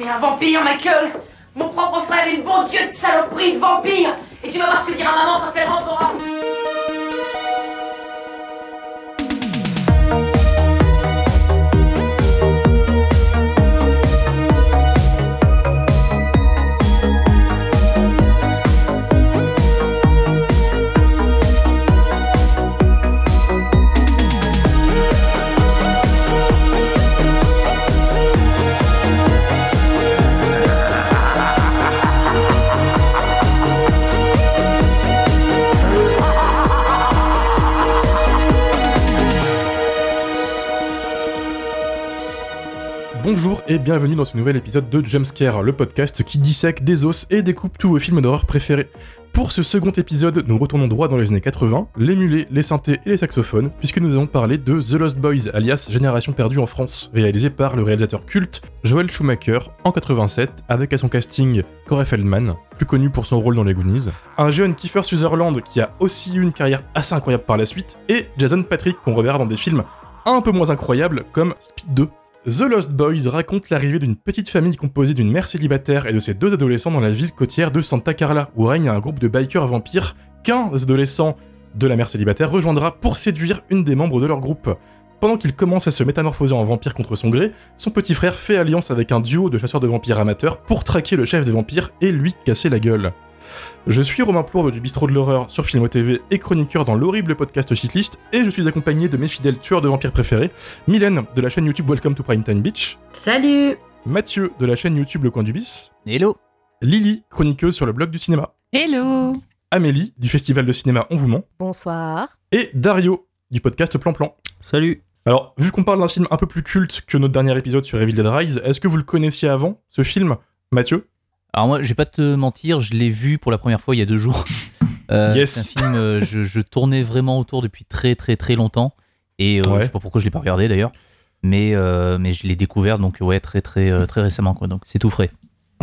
T'es un vampire, Michael. Mon propre frère est le bon dieu de saloperie vampire. Et tu vas voir ce que dira maman quand elle rentrera Bonjour et bienvenue dans ce nouvel épisode de Jumpscare, le podcast qui dissèque des os et découpe tous vos films d'horreur préférés. Pour ce second épisode, nous retournons droit dans les années 80, les mulets, les synthés et les saxophones, puisque nous allons parler de The Lost Boys, alias Génération perdue en France, réalisé par le réalisateur culte Joel Schumacher en 87, avec à son casting Corey Feldman, plus connu pour son rôle dans les Goonies, un jeune Kiefer Sutherland qui a aussi eu une carrière assez incroyable par la suite, et Jason Patrick qu'on reverra dans des films un peu moins incroyables comme Speed 2 The Lost Boys raconte l'arrivée d'une petite famille composée d'une mère célibataire et de ses deux adolescents dans la ville côtière de Santa Carla, où règne un groupe de bikers vampires qu'un adolescent de la mère célibataire rejoindra pour séduire une des membres de leur groupe. Pendant qu'il commence à se métamorphoser en vampire contre son gré, son petit frère fait alliance avec un duo de chasseurs de vampires amateurs pour traquer le chef des vampires et lui casser la gueule. Je suis Romain Plourde du Bistrot de l'horreur sur Filmo TV et chroniqueur dans l'horrible podcast Shitlist et je suis accompagné de mes fidèles tueurs de vampires préférés, Mylène de la chaîne YouTube Welcome to Primetime Beach, Salut. Mathieu de la chaîne YouTube Le Coin du Bis, Hello. Lily, chroniqueuse sur le blog du cinéma, Hello. Amélie du festival de cinéma On vous ment. Bonsoir. et Dario du podcast Plan Plan. Salut. Alors, vu qu'on parle d'un film un peu plus culte que notre dernier épisode sur Evil Dead Rise, est-ce que vous le connaissiez avant, ce film Mathieu? Alors moi, je vais pas te mentir, je l'ai vu pour la première fois il y a deux jours. Euh, Yes. C'est un film, euh, je, je tournais vraiment autour depuis très très très longtemps. Et euh, Ouais. je sais pas pourquoi je l'ai pas regardé d'ailleurs. Mais, euh, mais je l'ai découvert donc ouais très très très récemment quoi. Donc c'est tout frais.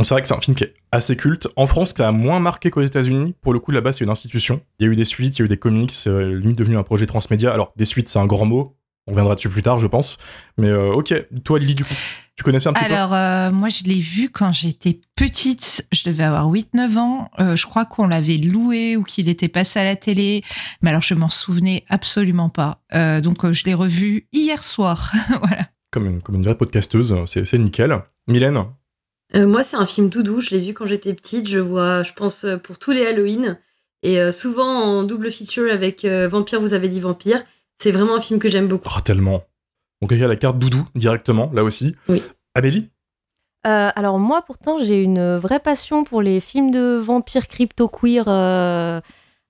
C'est vrai que c'est un film qui est assez culte. En France, ça a moins marqué qu'aux États-Unis. Pour le coup, là-bas, c'est une institution. Il y a eu des suites, il y a eu des comics, limite devenu un projet transmédia. Alors, des suites, c'est un grand mot. On reviendra dessus plus tard, je pense. Mais ok, toi, Lily, du coup, tu connaissais un petit Alors, euh, moi, je l'ai vu quand j'étais petite. Je devais avoir 8-9 ans. Euh, je crois qu'on l'avait loué ou qu'il était passé à la télé. Mais alors, je m'en souvenais absolument pas. Euh, donc, euh, je l'ai revu hier soir. voilà. peu comme une, comme une vraie podcasteuse. C'est c'est nickel. Mylène Euh, moi, c'est un film doudou. Je l'ai vu quand j'étais petite. Je vois, je pense, pour tous les Halloween. Et euh, souvent en double feature avec euh, Vampire, vous avez dit Vampire. C'est vraiment un film que j'aime beaucoup. Oh, tellement. Donc, il y a la carte doudou directement, là aussi. Oui. Amélie Euh, alors moi, pourtant, j'ai une vraie passion pour les films de vampires crypto-queer euh,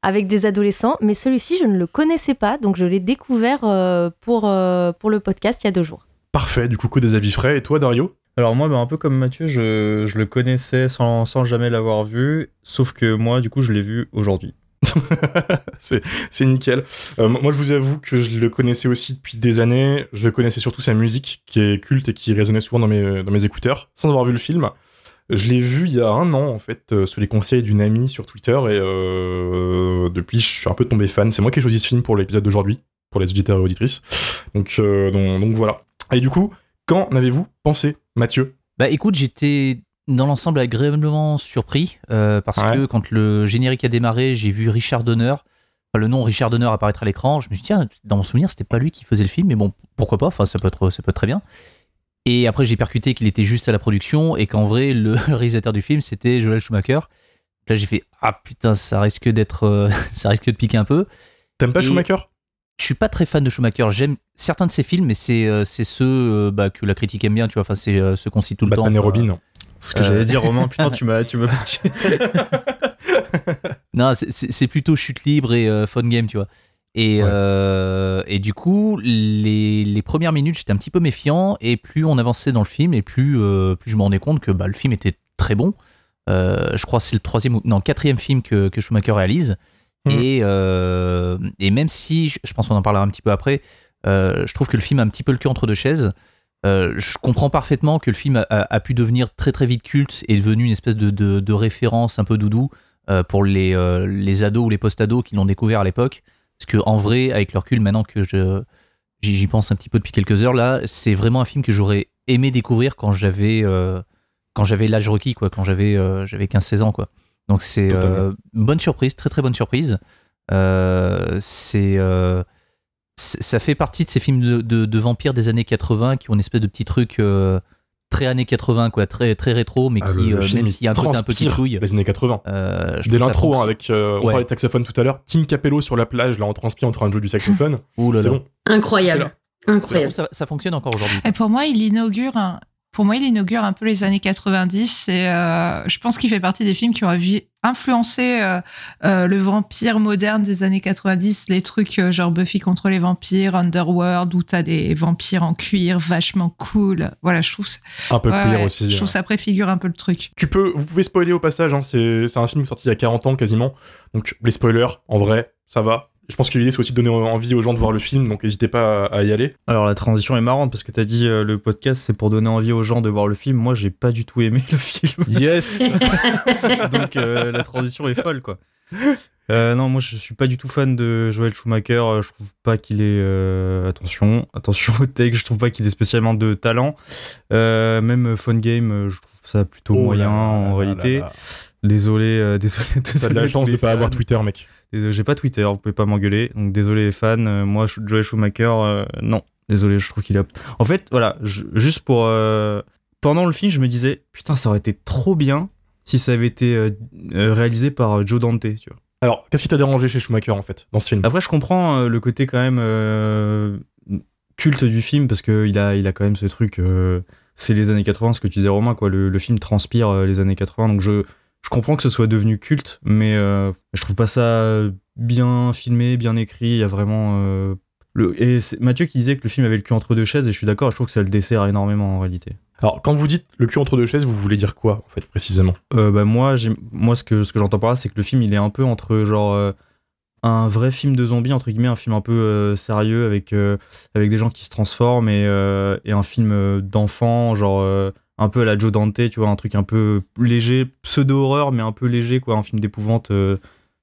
avec des adolescents, mais celui-ci, je ne le connaissais pas, donc je l'ai découvert euh, pour, euh, pour le podcast il y a deux jours. Parfait, du coup, que des avis frais. Et toi, Dario Alors moi, ben, un peu comme Mathieu, je, je le connaissais sans, sans jamais l'avoir vu, sauf que moi, du coup, je l'ai vu aujourd'hui. c'est nickel. Euh, moi, je vous avoue que je le connaissais aussi depuis des années. Je connaissais surtout sa musique, qui est culte et qui résonnait souvent dans mes, dans mes écouteurs, sans avoir vu le film. Je l'ai vu il y a un an, en fait, euh, sous les conseils d'une amie sur Twitter, et euh, depuis, je suis un peu tombé fan. C'est moi qui ai choisi ce film pour l'épisode d'aujourd'hui, pour les auditeurs et auditrices. Donc, euh, donc, donc voilà. Et du coup, qu'en avez-vous pensé, Mathieu? Bah écoute, j'étais dans l'ensemble agréablement surpris euh, parce Ouais. que quand le générique a démarré, j'ai vu Richard Donner, enfin, le nom Richard Donner apparaître à l'écran. Je me suis dit, tiens, dans mon souvenir, c'était pas lui qui faisait le film, mais bon, pourquoi pas, enfin, ça peut être, ça peut être très bien. Et après, j'ai percuté qu'il était juste à la production et qu'en vrai, le, réalisateur du film, c'était Joel Schumacher. Là, j'ai fait, ah putain, ça risque d'être, euh, ça risque de piquer un peu. T'aimes pas Et- Schumacher? Je suis pas très fan de Schumacher. J'aime certains de ses films, mais c'est euh, ceux euh, bah, que la critique aime bien, tu vois. Enfin, c'est ceux qu'on cite tout le Batman temps. et Enfin, Robin. Ce que Euh. j'allais dire, Romain, putain, tu m'as... Tu m'as... Non, c'est- plutôt chute libre et euh, fun game, tu vois. Et, Ouais. euh, et du coup, les, les premières minutes, j'étais un petit peu méfiant, et plus on avançait dans le film, et plus, euh, plus je me rendais compte que bah, le film était très bon. Euh, je crois que c'est le troisième ou non quatrième film que, que Schumacher réalise. Mhm. Et, euh, et même si, je je pense qu'on en parlera un petit peu après, euh, je trouve que le film a un petit peu le cul entre deux chaises. Euh, je comprends parfaitement que le film a, a- a pu devenir très très vite culte et est devenu une espèce de, de- de référence un peu doudou euh, pour les, euh, les ados ou les post-ados qui l'ont découvert à l'époque. Parce que en vrai, avec le recul, maintenant que je j'y pense un petit peu depuis quelques heures là, c'est vraiment un film que j'aurais aimé découvrir quand j'avais quand j'avais l'âge requis, quoi, quand j'avais j'avais 15-16 ans, quoi. Donc c'est bonne surprise, très très bonne surprise. C'est- ça fait partie de ces films de, de- de vampires des années 80 qui ont une espèce de petit truc euh, très années 80, quoi, très très rétro, mais Ah, qui, euh, même il s'il y a un côté un peu Les années 80. euh, je Dès l'intro, hein, avec. euh, on Ouais. parlait de saxophone tout à l'heure. Tim Capello sur la plage, là, en transpire en train de jouer du saxophone. Ouh là C'est là. bon. Incroyable. Incroyable. ça, ça fonctionne encore aujourd'hui. Et pour moi, il inaugure un, pour moi, il inaugure un peu les années 90 et euh, je pense qu'il fait partie des films qui ont avi- influencé euh, euh, le vampire moderne des années 90, les trucs genre Buffy contre les vampires, Underworld, où t'as des vampires en cuir vachement cool. Voilà, je trouve ça, Un peu ouais, ouais, aussi. je trouve ça préfigure un peu le truc. Tu peux, vous pouvez spoiler au passage, hein, c'est un film sorti il y a 40 ans quasiment. Donc les spoilers, en vrai, ça va. Je pense que l'idée c'est aussi de donner envie aux gens de voir le film, donc n'hésitez pas à, y aller. Alors la transition est marrante parce que t'as dit euh, le podcast c'est pour donner envie aux gens de voir le film. Moi j'ai pas du tout aimé le film. Yes Donc euh, la transition est folle quoi. Euh, non, moi je suis pas du tout fan de Joel Schumacher. Je trouve pas qu'il est. euh, attention, attention au take. Je trouve pas qu'il ait spécialement de talent. Euh, même Fun Game, je trouve ça plutôt Oh moyen là en là réalité. là là. Désolé, euh, désolé. T'as de la chance de pas avoir. Twitter, mec. Désolé, J'ai pas Twitter, vous pouvez pas m'engueuler. Donc désolé les fans. Euh, moi, Joel Schumacher, euh, non. Désolé, je trouve qu'il a. En fait, voilà, je- juste pour. euh, Pendant le film, je me disais, putain, ça aurait été trop bien si ça avait été réalisé par Joe Dante, tu vois. Alors, qu'est-ce qui t'a dérangé chez Schumacher en fait, dans ce film? Après, je comprends le côté quand même culte du film parce qu'il a, il a quand même ce truc. c'est les années 80, ce que tu disais, Romain, quoi. Le, le film transpire les années 80. Donc, je, je comprends que ce soit devenu culte, mais euh, je trouve pas ça bien filmé, bien écrit. Il y a vraiment. euh, le, et c'est Mathieu qui disait que le film avait le cul entre deux chaises, et je suis d'accord, je trouve que ça le dessert énormément en réalité. Alors, quand vous dites le cul entre deux chaises, vous voulez dire quoi en fait, précisément? Euh, bah, moi, moi, ce que, ce que j'entends par là, c'est que le film, il est un peu entre genre euh, un vrai film de zombies, entre guillemets, un film un peu euh, sérieux avec, euh, avec des gens qui se transforment et, euh, et un film d'enfant, genre un peu à la Joe Dante, tu vois, un truc un peu léger, pseudo-horreur, mais un peu léger, quoi, un film d'épouvante euh,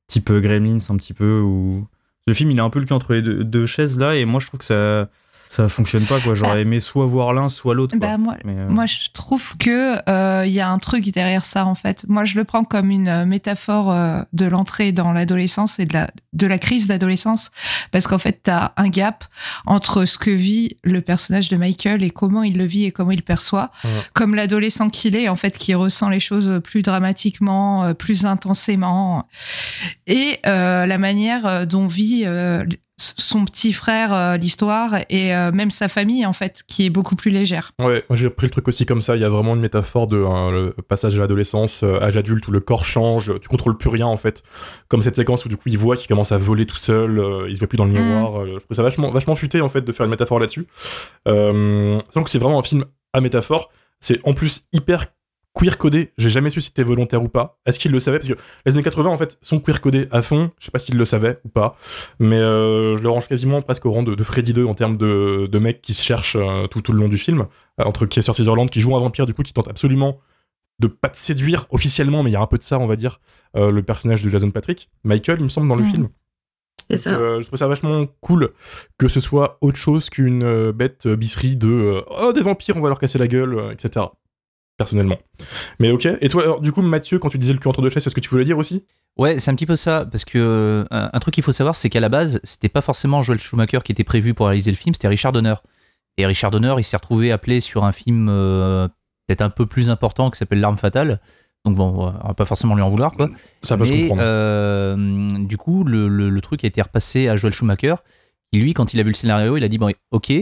type euh, Gremlins, un petit peu. Ou... Le film, il est un peu le cul entre les deux, deux chaises là, et moi, je trouve que ça. Ça fonctionne pas quoi, j'aurais Bah. aimé soit voir l'un, soit l'autre. Bah, moi, euh, Moi, je trouve que euh, il y a un truc derrière ça en fait. Moi, je le prends comme une euh, métaphore euh, de l'entrée dans l'adolescence et de la de la crise d'adolescence, parce qu'en fait, t'as un gap entre ce que vit le personnage de Michael et comment il le vit et comment il le perçoit, Ouais. comme l'adolescent qu'il est en fait, qui ressent les choses plus dramatiquement, euh, plus intensément, et euh, la manière euh, dont vit euh, son petit frère euh, l'histoire et euh, même sa famille en fait, qui est beaucoup plus légère. Ouais, moi j'ai pris le truc aussi comme ça. Il y a vraiment une métaphore de hein, le passage à l'adolescence, euh, âge adulte où le corps change, tu contrôles plus rien en fait. Comme cette séquence où du coup il voit qu'il commence à voler tout seul, il se voit plus dans le Mm. miroir. je trouve ça vachement, vachement futé en fait de faire une métaphore là-dessus. Que c'est vraiment un film à métaphore. C'est en plus hyper queer codé. J'ai jamais su si c'était volontaire ou pas. Est-ce qu'il le savait? Parce que les années 80 en fait sont queer codés à fond. Je sais pas s'il le savait ou pas. Mais euh, je le range quasiment presque au rang de, de Freddy 2 en termes de, de mecs qui se cherchent euh, tout, tout le long du film. Euh, entre Kiefer Sutherland qui joue un vampire du coup qui tente absolument de pas te séduire officiellement, mais il y a un peu de ça, on va dire. le personnage de Jason Patrick, Michael, il me semble, dans le Mhm. film. C'est ça. euh, je trouve ça vachement cool que ce soit autre chose qu'une euh, bête euh, bisserie de oh des vampires, on va leur casser la gueule, etc. Personnellement. Mais ok. Et toi, alors, du coup, Mathieu, quand tu disais le cul entre deux chaises, c'est ce que tu voulais dire aussi? Ouais, c'est un petit peu ça, parce que euh, un, truc qu'il faut savoir, c'est qu'à la base, c'était pas forcément Joel Schumacher qui était prévu pour réaliser le film, c'était Richard Donner. Et Richard Donner, il s'est retrouvé appelé sur un film euh, peut-être un peu plus important qui s'appelle L'arme fatale. Donc bon, on va pas forcément lui en vouloir, quoi. Ça peut se Mais, comprendre. euh, du coup, le, le- le truc a été repassé à Joel Schumacher, qui lui, quand il a vu le scénario, il a dit bon, ok,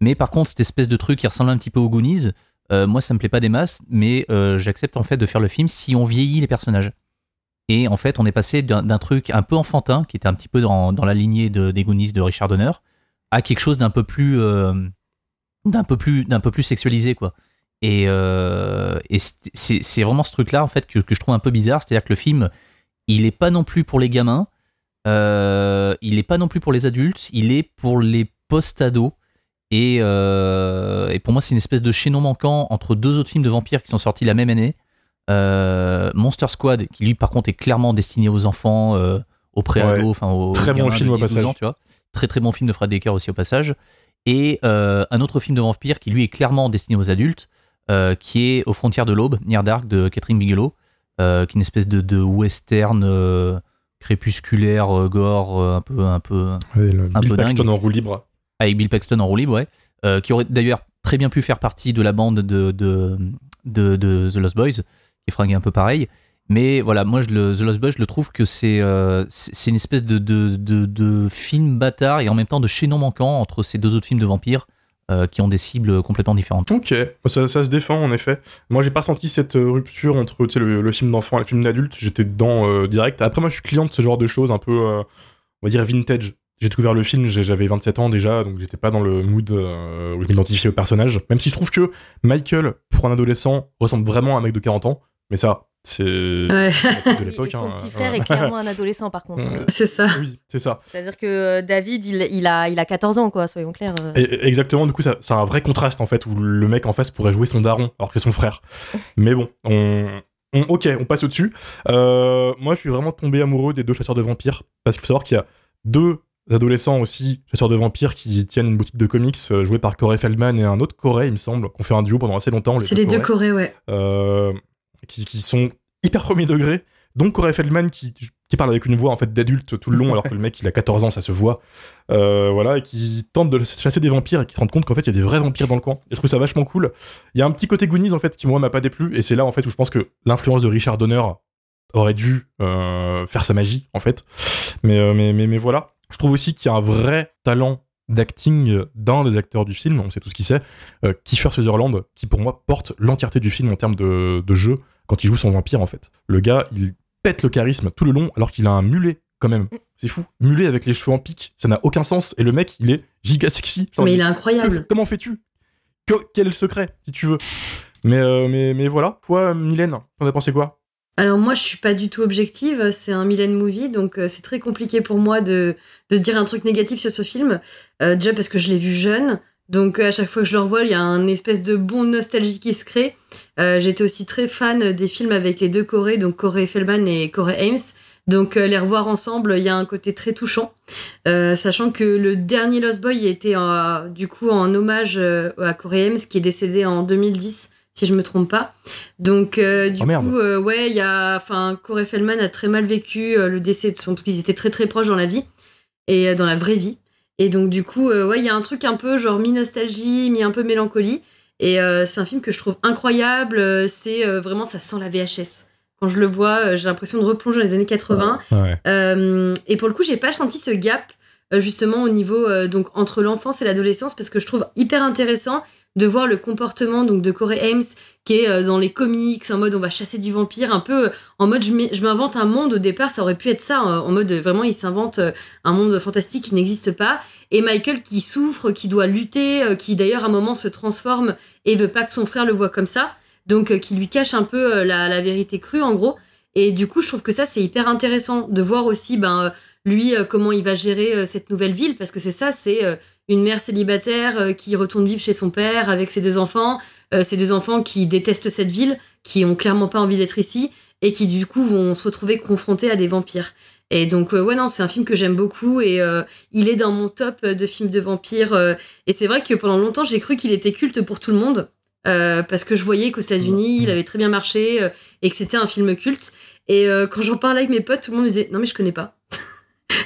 mais par contre, cette espèce de truc qui ressemble un petit peu aux Goonies, euh, moi, ça me plaît pas des masses, mais euh, j'accepte en fait de faire le film si on vieillit les personnages. Et en fait, on est passé d'un truc un peu enfantin, qui était un petit peu dans, la lignée de, des Goonies de Richard Donner, à quelque chose d'un peu plus, euh, d'un peu plus, d'un peu plus sexualisé, quoi. Et, et c'est- vraiment ce truc-là, en fait, que, je trouve un peu bizarre. C'est-à-dire que le film, il est pas non plus pour les gamins, il est pas non plus pour les adultes, il est pour les post-ados. Et, euh, et pour moi, c'est une espèce de chaînon manquant entre deux autres films de vampires qui sont sortis la même année. Euh, Monster Squad, qui lui, par contre, est clairement destiné aux enfants, euh, aux pré-ados, Ouais. enfin aux Très bon film au 10-12 passage. ans, tu vois. Très très bon film de Fred Decker aussi au passage. Et euh, un autre film de vampire qui lui est clairement destiné aux adultes, euh, qui est aux frontières de l'aube, Near Dark de Catherine Bigelow, euh, qui est une espèce de, de western euh, crépusculaire, euh, gore, euh, un peu, un peu le Un Bill peu dingue. en roue libre. Avec Bill Paxton en roue libre, ouais, euh, qui aurait d'ailleurs très bien pu faire partie de la bande de, The Lost Boys, qui est un peu pareil. Mais voilà, moi, je le, The Lost Boys, je le trouve que c'est euh, une espèce de, film bâtard et en même temps de chaînon manquant entre ces deux autres films de vampires euh, qui ont des cibles complètement différentes. Ok, ça, se défend en effet. Moi j'ai pas senti cette rupture entre le, le film d'enfant et le film d'adulte, j'étais dedans direct. Après moi je suis client de ce genre de choses un peu, on va dire vintage. J'ai découvert le film, j'avais 27 ans déjà, donc j'étais pas dans le mood euh, où je m'identifiais au personnage. Même si je trouve que Michael, pour un adolescent, ressemble vraiment à un mec de 40 ans, mais ça, c'est Ouais, de l'époque. son hein, petit frère est clairement un adolescent par contre. Mm. c'est ça. Oui, c'est ça. C'est-à-dire que euh, David, il, il a, il a 14 ans, quoi, soyons clairs. euh. Et- exactement, du coup, c'est un vrai contraste en fait, où le mec en face pourrait jouer son daron, alors que c'est son frère. Mais bon, on, on- ok, on passe au-dessus. Euh, moi, je suis vraiment tombé amoureux des deux chasseurs de vampires, parce qu'il faut savoir qu'il y a deux adolescents aussi, chasseurs de vampires, qui tiennent une boutique de comics euh, jouée par Corey Feldman et un autre Corey, il me semble, qu'on fait un duo pendant assez longtemps. C'est les deux Corey, ouais. euh, qui, qui sont hyper premier degré. Donc Corey Feldman qui, qui parle avec une voix en fait d'adulte tout le long, alors que le mec il a 14 ans, ça se voit. Euh, voilà, et qui tente de chasser des vampires et qui se rendent compte qu'en fait il y a des vrais vampires dans le coin. Et je trouve ça vachement cool. Il y a un petit côté Goonies en fait qui moi m'a pas déplu, et c'est là en fait où je pense que l'influence de Richard Donner aurait dû euh, faire sa magie en fait. Mais, mais, mais, mais voilà. Je trouve aussi qu'il y a un vrai talent d'acting d'un des acteurs du film, on sait tout ce qu'il sait, euh, Kiefer Sutherland, qui pour moi porte l'entièreté du film en termes de, de jeu quand il joue son vampire en fait. Le gars, il pète le charisme tout le long alors qu'il a un mulet quand même. C'est fou. Mulet avec les cheveux en pique, ça n'a aucun sens. Et le mec, il est giga sexy. Genre, Mais il est incroyable. comment fais-tu? Que- Quel est le secret, si tu veux mais, euh, mais, mais voilà. Toi, Mylène, t'en as pensé quoi? Alors moi, je suis pas du tout objective. C'est un Mylène movie, donc euh, c'est très compliqué pour moi de, de dire un truc négatif sur ce film. Euh, déjà parce que je l'ai vu jeune. Donc à chaque fois que je le revois, il y a un espèce de bon nostalgie qui se crée. Euh, J'étais aussi très fan des films avec les deux Corées, donc Corey Feldman et Corey Ames. Donc les revoir ensemble, il y a un côté très touchant. Sachant que le dernier Lost Boy était du coup en hommage à Corey Ames qui est décédé en 2010, si je me trompe pas. Donc euh, du Oh, coup, euh, ouais, il y a, enfin, Corey Feldman a très mal vécu euh, le décès de son, parce qu'ils étaient très très proches dans la vie et dans la vraie vie. Et donc du coup, ouais, il y a un truc un peu genre mi nostalgie, mi un peu mélancolie. Et c'est un film que je trouve incroyable. C'est vraiment ça sent la VHS. Quand je le vois, j'ai l'impression de replonger dans les années 80. Ouais. Et pour le coup, j'ai pas senti ce gap justement au niveau donc entre l'enfance et l'adolescence parce que je trouve hyper intéressant de voir le comportement donc de Corey Ames qui est euh, dans les comics en mode on va chasser du vampire un peu euh, en mode je m'invente un monde au départ ça aurait pu être ça euh, en mode vraiment il s'invente euh, un monde fantastique qui n'existe pas. Et Michael qui souffre qui doit lutter qui d'ailleurs à un moment se transforme et veut pas que son frère le voit comme ça. Donc qui lui cache un peu la, la vérité crue en gros. Et du coup je trouve que ça c'est hyper intéressant de voir aussi ben lui comment il va gérer cette nouvelle ville parce que c'est ça c'est une mère célibataire euh, qui retourne vivre chez son père avec ses deux enfants euh, ces deux enfants qui détestent cette ville qui ont clairement pas envie d'être ici et qui du coup vont se retrouver confrontés à des vampires. Et donc euh, ouais non c'est un film que j'aime beaucoup et euh, il est dans mon top de films de vampires et c'est vrai que pendant longtemps j'ai cru qu'il était culte pour tout le monde parce que je voyais qu'aux États-Unis il avait très bien marché et que c'était un film culte. Et quand j'en parlais avec mes potes tout le monde me disait non mais je connais pas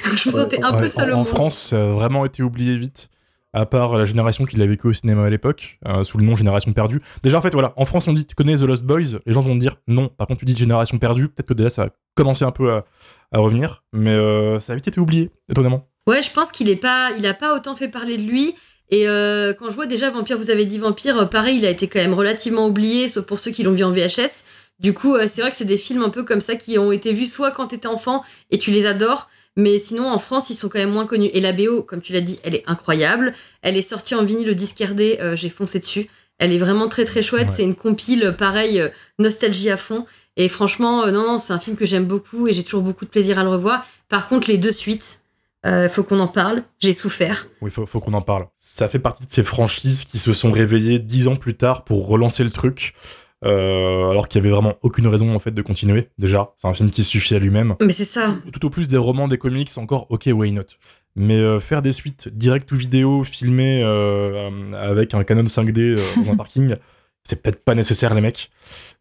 donc je me sentais un Ouais, peu seule en, au en France, ça a vraiment été oublié vite. À part la génération qui l'a vécu au cinéma à l'époque, euh, sous le nom Génération Perdue. Déjà, en fait, voilà, en France, on dit Tu connais The Lost Boys Les gens vont dire non. Par contre, tu dis Génération Perdue, peut-être que déjà ça a commencé un peu à, revenir. Mais euh, ça a vite été oublié, étonnamment. Ouais, je pense qu'il est pas, il pas autant fait parler de lui. Et euh, quand je vois déjà Vampire, vous avez dit Vampire, pareil, il a été quand même relativement oublié, sauf pour ceux qui l'ont vu en VHS. Du coup, c'est vrai que c'est des films un peu comme ça qui ont été vus soit quand t'étais enfant et tu les adores, mais sinon en France, ils sont quand même moins connus. Et la BO, comme tu l'as dit, elle est incroyable. Elle est sortie en vinyle, le disque RD, euh, j'ai foncé dessus. Elle est vraiment très très chouette. Ouais. C'est une compile, pareil, euh, nostalgie à fond. Et franchement, euh, non, non, c'est un film que j'aime beaucoup et j'ai toujours beaucoup de plaisir à le revoir. Par contre, les deux suites, il faut qu'on en parle. J'ai souffert. Oui, faut, faut qu'on en parle. Ça fait partie de ces franchises qui se sont réveillées dix ans plus tard pour relancer le truc. Euh, alors qu'il y avait vraiment aucune raison en fait de continuer. Déjà, c'est un film qui suffit à lui-même. Mais c'est ça. tout au plus des romans, des comics, encore ok, why not? Mais euh, faire des suites direct ou vidéo filmées euh, avec un Canon 5D euh, dans un parking, c'est peut-être pas nécessaire, les mecs.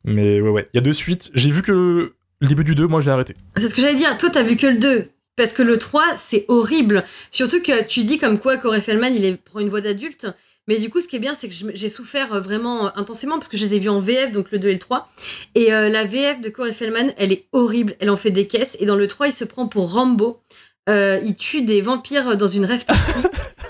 Mais ouais, ouais. Il y a deux suites. J'ai vu que le début du 2, moi, j'ai arrêté. C'est ce que j'allais dire. Toi, t'as vu que le 2. Parce que le 3, c'est horrible. Surtout que tu dis comme quoi Corey Feldman, il est, prend une voix d'adulte. Mais du coup, ce qui est bien, c'est que j'ai souffert euh, vraiment euh, intensément parce que je les ai vus en VF, donc le 2 et le 3. Et euh, la VF de Corey Feldman, elle est horrible. Elle en fait des caisses. Et dans le 3, il se prend pour Rambo. Euh, il tue des vampires dans une rêve party.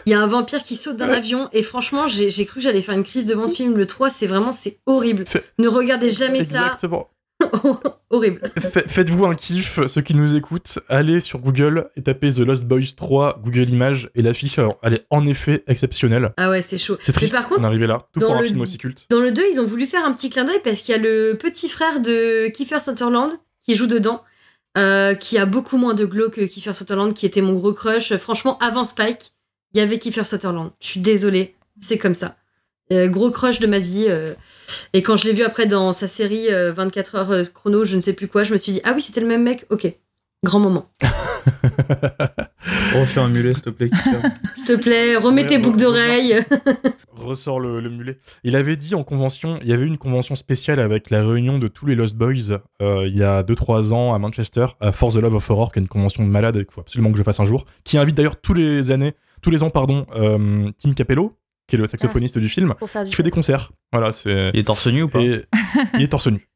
Il y a un vampire qui saute d'un avion. Et franchement, j'ai cru que j'allais faire une crise devant ce film. Le 3, c'est vraiment, c'est horrible. Ne regardez jamais Exactement. ça. horrible. Fa- Faites-vous un kiff, ceux qui nous écoutent, allez sur Google et tapez The Lost Boys 3, Google Images, et l'affiche, alors, elle est en effet exceptionnelle. Ah ouais, c'est chaud. C'est triste Mais par contre, d'en arriver là, tout dans pour un le- film aussi culte. Dans le 2, ils ont voulu faire un petit clin d'œil parce qu'il y a le petit frère de Kiefer Sutherland qui joue dedans, euh, qui a beaucoup moins de glow que Kiefer Sutherland, qui était mon gros crush. Franchement, avant Spike, il y avait Kiefer Sutherland. Je suis désolée, c'est comme ça. Euh, gros crush de ma vie. euh. Et quand je l'ai vu après dans sa série euh, 24 heures euh, chrono, je ne sais plus quoi, je me suis dit, ah oui, c'était le même mec, ok. Grand moment. Refais un mulet, s'il te plaît. S'il te plaît, remets Ouais, tes boucles d'oreilles. Ressort le, le mulet. Il avait dit en convention, il y avait eu une convention spéciale avec la réunion de tous les Lost Boys euh, il y a 2-3 ans à Manchester, à Force the Love of Horror, qui est une convention de malade qu'il faut absolument que je fasse un jour, qui invite d'ailleurs tous les années, tous les ans, pardon, euh, Tim Capello, qui est le saxophoniste du film, Pour faire du qui fait des concerts. Voilà, c'est. Il est torse nu ou pas Et il est torse nu.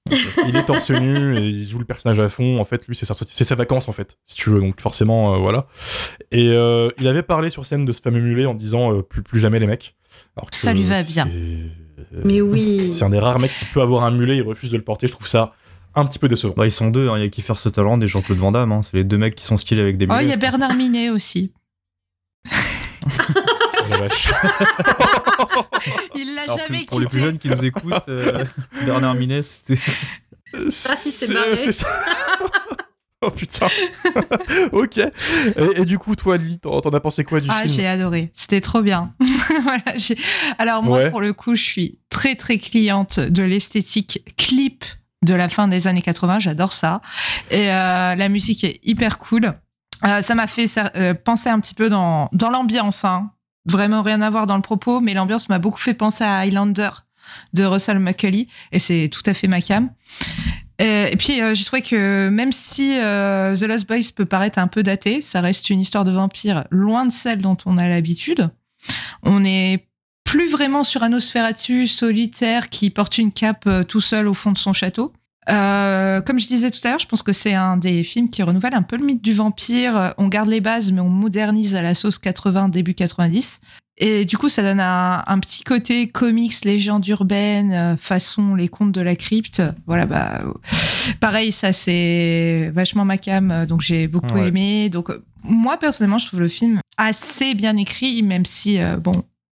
il est torse nu et il joue le personnage à fond. En fait, lui, c'est sa, c'est sa vacance, en fait, si tu veux. Donc, forcément, euh, voilà. Et euh, il avait parlé sur scène de ce fameux mulet en disant euh, plus, plus jamais les mecs. Alors que Ça lui va bien. c'est- Mais oui. C'est un des rares mecs qui peut avoir un mulet et refuse de le porter. Je trouve ça un petit peu décevant. Bah, ils sont deux, hein. il y a Kiefer Sutherland et Jean-Claude Van Damme. hein. C'est les deux mecs qui sont stylés avec des Oh, il y mulets. a Bernard Minet aussi. Oh, la vache. Il l'a Alors, jamais pour les plus jeunes qui nous écoutent, euh, Bernard Minet, c'était. Ah, c'est ça. oh putain. ok. Et, et du coup, toi, Lily, t'en t'en as pensé quoi du Ah, film j'ai adoré. C'était trop bien. voilà, j'ai- Alors moi, Ouais. pour le coup, je suis très très cliente de l'esthétique clip de la fin des années 80. J'adore ça. Et euh, la musique est hyper cool. Euh, ça m'a fait euh, penser un petit peu dans, dans l'ambiance. Hein. Vraiment rien à voir dans le propos, mais l'ambiance m'a beaucoup fait penser à Highlander de Russell McCulley. Et c'est tout à fait ma cam. Euh, Et puis euh, j'ai trouvé que même si euh, The Lost Boys peut paraître un peu daté, ça reste une histoire de vampire loin de celle dont on a l'habitude. On n'est plus vraiment sur un Nosferatu solitaire qui porte une cape euh, tout seul au fond de son château. Euh, comme je disais tout à l'heure, je pense que c'est un des films qui renouvelle un peu le mythe du vampire. Euh, On garde les bases, mais on modernise à la sauce 80, début 90. Et du coup, ça donne un, un petit côté comics, légende urbaine, euh, façon les contes de la crypte. Voilà, bah, pareil, ça c'est vachement ma cam, donc j'ai beaucoup Ouais. aimé. Donc moi personnellement, je trouve le film assez bien écrit, même si euh, bon.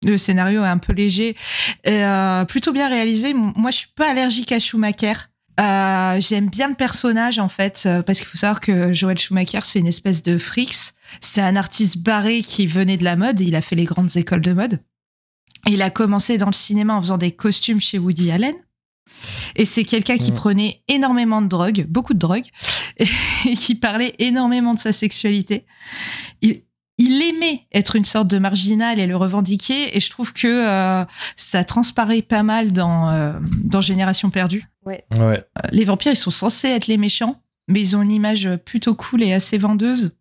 Le scénario est un peu léger, et, euh, plutôt bien réalisé. Moi, je suis pas allergique à Schumacher. Euh, J'aime bien le personnage en fait, euh, parce qu'il faut savoir que Joel Schumacher, c'est une espèce de frix. C'est un artiste barré qui venait de la mode. Il a fait les grandes écoles de mode. Il a commencé dans le cinéma en faisant des costumes chez Woody Allen. Et c'est quelqu'un qui Mm. prenait énormément de drogue, beaucoup de drogue, et qui parlait énormément de sa sexualité. Il, il aimait être une sorte de marginal et le revendiquer, et je trouve que euh, ça transparaît pas mal dans, euh, dans Génération perdue. Ouais. Euh, Les vampires, ils sont censés être les méchants, mais ils ont une image plutôt cool et assez vendeuse.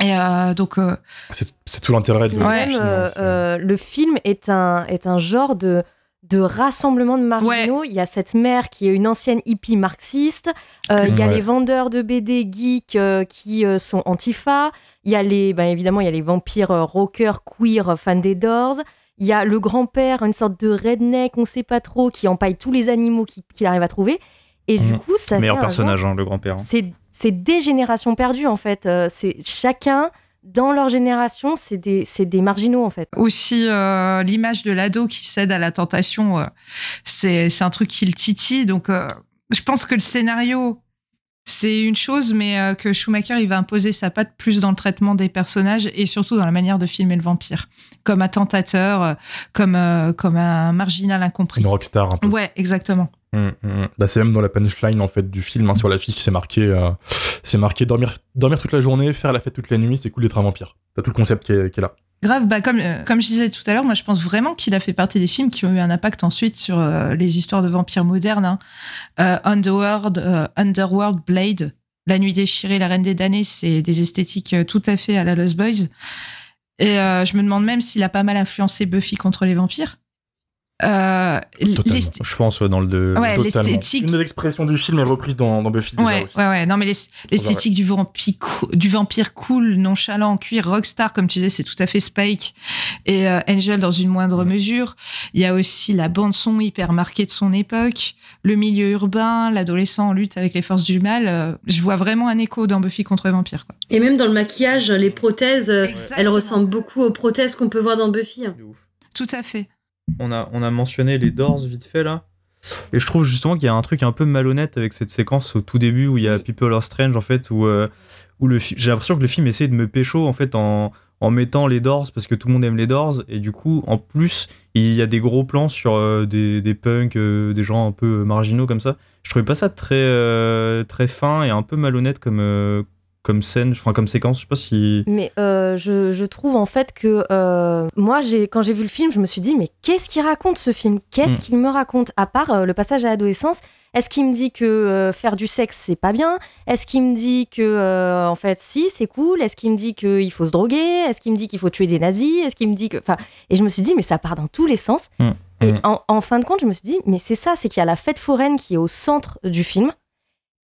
Et euh, donc, euh, C'est tout l'intérêt de film, euh, le film est un, est un genre de, de rassemblement de marginaux. Il y a cette mère qui est une ancienne hippie marxiste. Euh, il y a Ouais. les vendeurs de BD geeks euh, qui euh, sont antifa. Il y a les, ben, évidemment, il y a les vampires euh, rockers, queer, fans des Doors. Il y a le grand-père, une sorte de redneck, on sait pas trop, qui empaille tous les animaux qu'il arrive à trouver. Et du Mhm. coup, ça Meilleur fait un genre- personnage, hein, le grand-père. hein. c'est c'est des générations perdues en fait. Euh, c'est chacun dans leur génération, c'est des marginaux en fait. aussi euh, l'image de l'ado qui cède à la tentation, euh, c'est c'est un truc qui le titille. Donc, euh, je pense que le scénario, c'est une chose, mais euh, que Schumacher, il va imposer sa patte plus dans le traitement des personnages et surtout dans la manière de filmer le vampire. Comme attentateur, euh, comme, euh, comme un marginal incompris. Une rockstar un peu. Ouais, exactement. Mm, mm. Bah, c'est même dans la punchline en fait du film hein, sur l'affiche c'est marqué euh, c'est marqué dormir dormir toute la journée faire la fête toute la nuit c'est cool d'être un vampire t'as tout le concept qui est, qui est là Grave, bah comme, euh, comme je disais tout à l'heure, moi je pense vraiment qu'il a fait partie des films qui ont eu un impact ensuite sur euh, les histoires de vampires modernes. hein. Euh, Underworld, Underworld Blade, La Nuit déchirée, La Reine des damnés, c'est des esthétiques tout à fait à la Lost Boys. Et je me demande même s'il a pas mal influencé Buffy contre les vampires. Euh, Je pense dans le deux. Ouais, l'esthétique. Une des expressions du film est reprise dans, dans Buffy déjà Ouais, aussi. ouais, ouais. Non, mais l'es- l'esthétique du vampire, du vampire cool, nonchalant, en cuir, rockstar, comme tu disais, c'est tout à fait Spike et euh, Angel dans une moindre mesure. Il y a aussi la bande son hyper marquée de son époque, le milieu urbain, l'adolescent en lutte avec les forces du mal. euh, je vois vraiment un écho dans Buffy contre les vampires. Quoi. Et même dans le maquillage, les prothèses, euh, elles ressemblent beaucoup aux prothèses qu'on peut voir dans Buffy. De ouf. Tout à fait. On a, on a mentionné les Doors vite fait là. Et je trouve justement qu'il y a un truc un peu malhonnête avec cette séquence au tout début où il y a. People Are Strange en fait, où, euh, où le j'ai l'impression que le film essaie de me pécho en fait en, en mettant les Doors parce que tout le monde aime les Doors et du coup en plus il y a des gros plans sur euh, des, des punks, euh, des gens un peu marginaux comme ça. Je trouvais pas ça très, euh, très fin et un peu malhonnête comme, euh, comme scène, enfin comme séquence. Je sais pas si. Mais euh, je, je trouve en fait que euh, moi, j'ai, quand j'ai vu le film, je me suis dit, mais qu'est-ce qu'il raconte ce film? Qu'est-ce Mm. qu'il me raconte? À part euh, le passage à l'adolescence, est-ce qu'il me dit que faire du sexe, c'est pas bien? Est-ce qu'il me dit que, en fait, si, c'est cool? Est-ce qu'il me dit qu'il faut se droguer? Est-ce qu'il me dit qu'il faut tuer des nazis? Est-ce qu'il me dit que. Enfin, et je me suis dit, mais ça part dans tous les sens. Mm. Et Mm. en, en fin de compte, je me suis dit, mais c'est ça, c'est qu'il y a la fête foraine qui est au centre du film.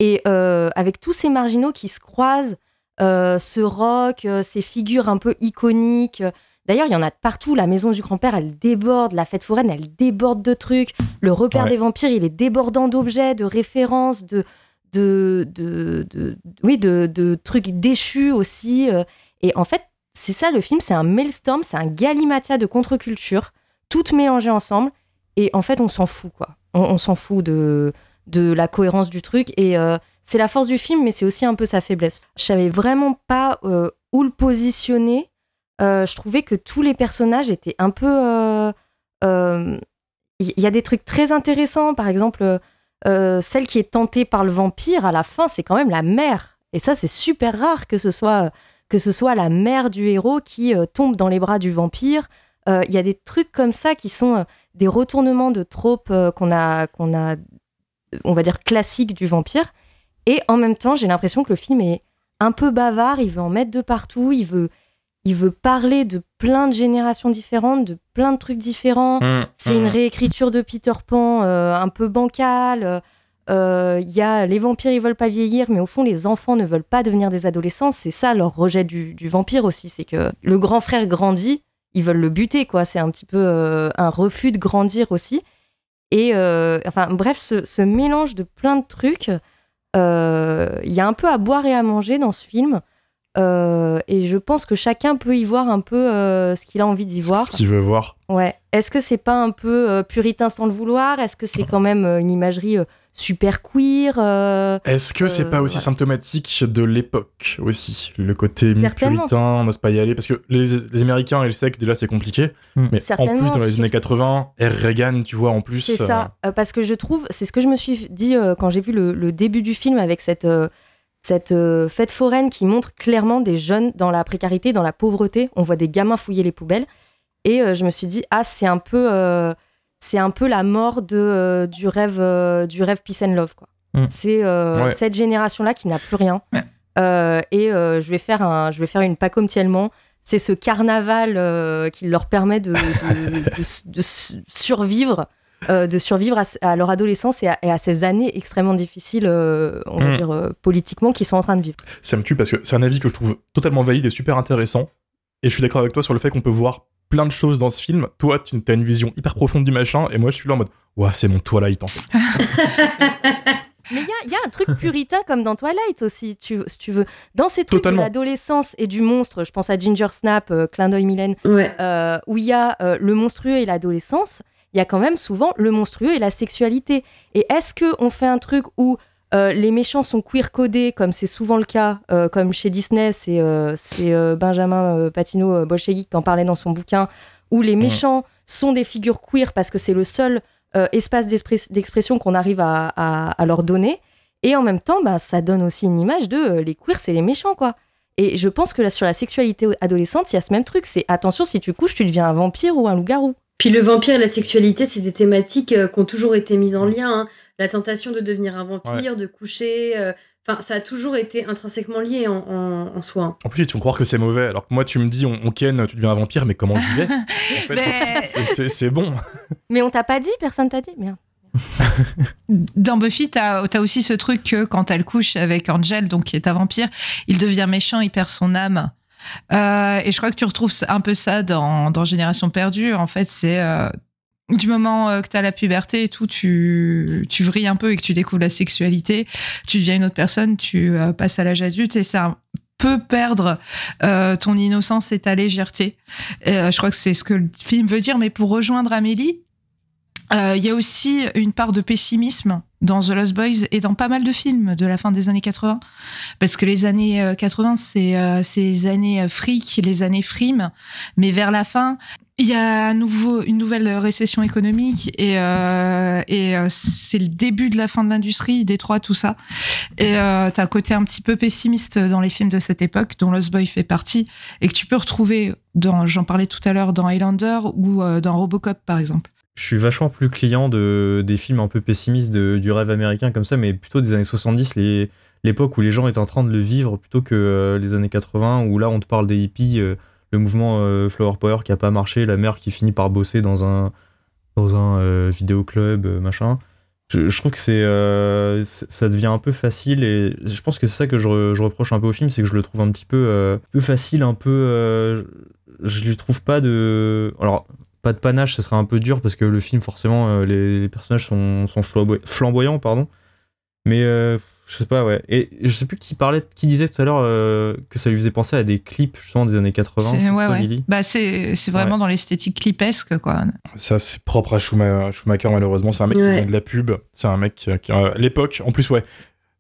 Et euh, avec tous ces marginaux qui se croisent, euh, ce rock, euh, ces figures un peu iconiques. D'ailleurs, il y en a de partout. La maison du grand-père, elle déborde. La fête foraine, elle déborde de trucs. Le repère Ouais. des vampires, il est débordant d'objets, de références, de, de, de, de- oui, de, trucs déchus aussi. Et en fait, c'est ça le film, c'est un maelstrom, c'est un galimatia de contre-culture, toutes mélangées ensemble. Et en fait, on s'en fout, quoi. On, on s'en fout de, de la cohérence du truc. Et euh, c'est la force du film, mais c'est aussi un peu sa faiblesse. Je savais vraiment pas euh, où le positionner. Euh, je trouvais que tous les personnages étaient un peu. Il y, a des trucs très intéressants. Par exemple, celle qui est tentée par le vampire, à la fin, c'est quand même la mère. Et ça, c'est super rare que ce soit, que ce soit la mère du héros qui tombe dans les bras du vampire. Il y a des trucs comme ça qui sont des retournements de tropes qu'on a, qu'on a, on va dire, classiques du vampire. Et en même temps, j'ai l'impression que le film est un peu bavard, il veut en mettre de partout, il veut, il veut parler de plein de générations différentes, de plein de trucs différents. C'est une réécriture de Peter Pan euh, un peu bancale. Euh, Il y a les vampires, ils veulent pas vieillir, mais au fond, les enfants ne veulent pas devenir des adolescents. C'est ça leur rejet du, du vampire aussi. C'est que le grand frère grandit, ils veulent le buter, quoi. C'est un petit peu euh, un refus de grandir aussi. Et euh, enfin, bref, ce, ce mélange de plein de trucs, euh, il y a un peu à boire et à manger dans ce film. Euh, et je pense que chacun peut y voir un peu euh, ce qu'il a envie d'y voir. Ce qu'il veut voir. Ouais. Est-ce que c'est pas un peu euh, puritain sans le vouloir? Est-ce que c'est quand même une imagerie super queer euh, Est-ce que c'est Euh, pas aussi ouais. symptomatique de l'époque aussi Le côté puritain, on n'ose pas y aller. Parce que les, les Américains et le sexe, déjà, c'est compliqué. Hmm. Mais en plus, dans les années 80, R. Reagan, tu vois, en plus. C'est euh, ça, Euh, parce que je trouve, c'est ce que je me suis dit euh, quand j'ai vu le, le début du film avec cette, euh, cette euh, fête foraine qui montre clairement des jeunes dans la précarité, dans la pauvreté. On voit des gamins fouiller les poubelles. Et euh, je me suis dit, ah, c'est un peu, euh, c'est un peu la mort de, euh, du, rêve, euh, du rêve Peace and Love. Quoi. Mm. C'est euh, Ouais. cette génération-là qui n'a plus rien. Ouais. Et je, vais faire un, je vais faire une comme Tielman. C'est ce carnaval euh, qui leur permet de, de- de- de s- survivre euh, de survivre à, à leur adolescence et à, et à ces années extrêmement difficiles, euh, on va Mm. dire, politiquement, qu'ils sont en train de vivre. Ça me tue parce que c'est un avis que je trouve totalement valide et super intéressant. Et je suis d'accord avec toi sur le fait qu'on peut voir plein de choses dans ce film. Toi, tu as une vision hyper profonde du machin, et moi, je suis là en mode, ouah, c'est mon Twilight en fait. Mais il y a, il y a un truc puritain comme dans Twilight aussi, tu, si tu veux. Dans ces trucs Totalement. de l'adolescence et du monstre, je pense à Ginger Snap, euh, Clin d'œil Mylène, Ouais. euh, où il y a euh, le monstrueux et l'adolescence, il y a quand même souvent le monstrueux et la sexualité. Et est-ce que on fait un truc où euh, les méchants sont queer codés, comme c'est souvent le cas, euh, comme chez Disney, c'est euh, c'est, euh, Benjamin euh, Patino euh, Bolchevique qui en parlait dans son bouquin, où les méchants sont des figures queer parce que c'est le seul euh, espace d'express- d'expression qu'on arrive à, à- à leur donner. Et en même temps, bah, ça donne aussi une image de euh, les queers, c'est les méchants, quoi. Et je pense que là, sur la sexualité adolescente, il y a ce même truc. C'est attention, si tu couches, tu deviens un vampire ou un loup-garou. Puis le vampire et la sexualité, c'est des thématiques euh, qui ont toujours été mises en lien. hein. La tentation de devenir un vampire, de coucher. euh, Enfin, ça a toujours été intrinsèquement lié en, en- en soi. En plus, ils te font croire que c'est mauvais. Alors que moi, tu me dis, on, on ken, tu deviens un vampire, mais comment j'y vais En fait, c'est- c'est bon. Mais on t'a pas dit, personne t'a dit. Merde. Dans Buffy, t'as as aussi ce truc que quand elle couche avec Angel, donc qui est un vampire, il devient méchant, il perd son âme. Euh, et je crois que tu retrouves un peu ça dans, dans Génération perdue. En fait, c'est euh, du moment euh, que tu as la puberté et tout, tu, tu vrilles un peu et que tu découvres la sexualité, tu deviens une autre personne, tu euh, passes à l'âge adulte et ça peut perdre euh, ton innocence et ta légèreté. Et, je crois que c'est ce que le film veut dire, mais pour rejoindre Amélie, il y a aussi une part de pessimisme dans The Lost Boys et dans pas mal de films de la fin des années 80. Parce que les années euh, 80, c'est euh, les années fric, les années frime. Mais vers la fin, il y a à nouveau une nouvelle récession économique et, euh, euh, c'est le début de la fin de l'industrie, Détroit, tout ça. Et euh, t'as un côté un petit peu pessimiste dans les films de cette époque, dont Lost Boy fait partie, et que tu peux retrouver dans, j'en parlais tout à l'heure, dans Highlander ou euh, dans Robocop, par exemple. Je suis vachement plus client de, des films un peu pessimistes du rêve américain comme ça, mais plutôt des années 70, les- l'époque où les gens étaient en train de le vivre, plutôt que les années 80, où là on te parle des hippies, le mouvement euh, Flower Power qui a pas marché, la mère qui finit par bosser dans un, dans un euh, vidéoclub, euh, machin. Je, trouve que c'est euh, ça devient un peu facile et je pense que c'est ça que je, re- je reproche un peu au film, c'est que je le trouve un petit peu, facile, un peu. je, lui trouve pas de. Alors, pas de panache, ce serait un peu dur parce que le film, forcément, les, les personnages sont, sont flamboy- flamboyants, pardon. Mais je sais pas, ouais. Et je sais plus qui parlait, qui disait tout à l'heure euh, que ça lui faisait penser à des clips justement des années 80. C'est c'est ouais, ouais. Bah, c'est c'est vraiment dans l'esthétique clipesque, quoi. Ça, c'est propre à Schuma- Schumacher, malheureusement. C'est un mec qui vient de la pub. C'est un mec qui, qui- à l'époque, en plus, ouais.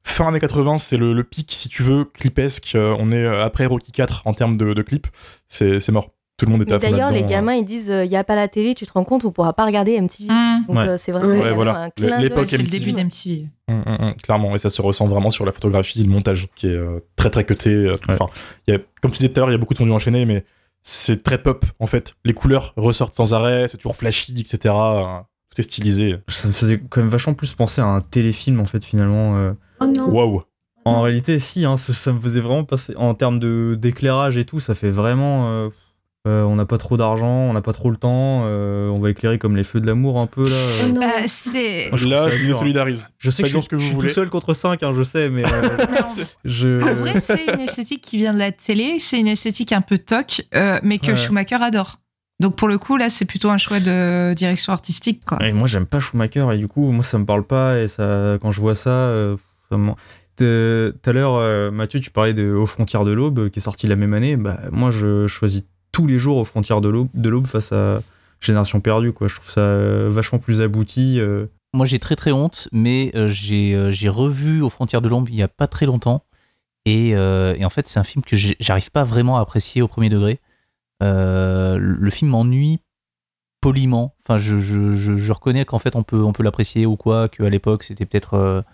Fin années 80, c'est le, le pic, si tu veux, clipesque. Euh, on est euh, après Rocky 4 en termes de, de clips. C'est c'est mort. Tout le monde Mais à fond d'ailleurs, les là-dedans. gamins, ils disent il n'y a pas la télé, tu te rends compte, on pourra pas regarder MTV. Mmh. Donc Ouais. euh, c'est vraiment Ouais, voilà. un clin L'époque. C'est le MTV. début d'MTV. Hum, hum, hum, clairement, et ça se ressent vraiment sur la photographie, le montage, qui est euh, très très cuté. euh, Ouais. Enfin, il y a- comme tu disais tout à l'heure, il y a beaucoup de fondus enchaînés, mais c'est très pop en fait. Les couleurs ressortent sans arrêt, c'est toujours flashy, etc. euh, Tout est stylisé. Ça me faisait quand même vachement plus penser à un téléfilm en fait, finalement. euh. Oh non. Waouh! En réalité, si, hein, ça, ça me faisait vraiment passer. En termes de- d'éclairage et tout, ça fait vraiment. Euh, euh, on n'a pas trop d'argent, on n'a pas trop le temps, euh, on va éclairer comme les feux de l'amour un peu là. Oh non. Bah, c'est. Moi, je Là, je me hein. solidarise. Je sais que je, que je vous suis voulez. tout seul contre 5, je sais, mais euh, je. En vrai, c'est une esthétique qui vient de la télé, c'est une esthétique un peu toc, euh, mais que Ouais. Schumacher adore. Donc pour le coup, là, c'est plutôt un choix de direction artistique, quoi. Et moi, j'aime pas Schumacher et du coup, moi, ça me parle pas et ça, quand je vois ça, euh, ça me- T'es- Tout à l'heure, euh, Mathieu, tu parlais de Aux frontières de l'aube, euh, qui est sorti la même année. Bah, moi, je choisis tous les jours Aux frontières de l'aube, l'aube face à Génération perdue. Quoi. Je trouve ça euh, vachement plus abouti. euh. Moi, j'ai très très honte, mais euh, j'ai revu Aux frontières de l'ombre il y a pas très longtemps. Et, en fait, c'est un film que j'arrive pas vraiment à apprécier au premier degré. Le film m'ennuie poliment. Enfin, je, reconnais qu'en fait, on peut, l'apprécier ou quoi, qu'à l'époque, c'était peut-être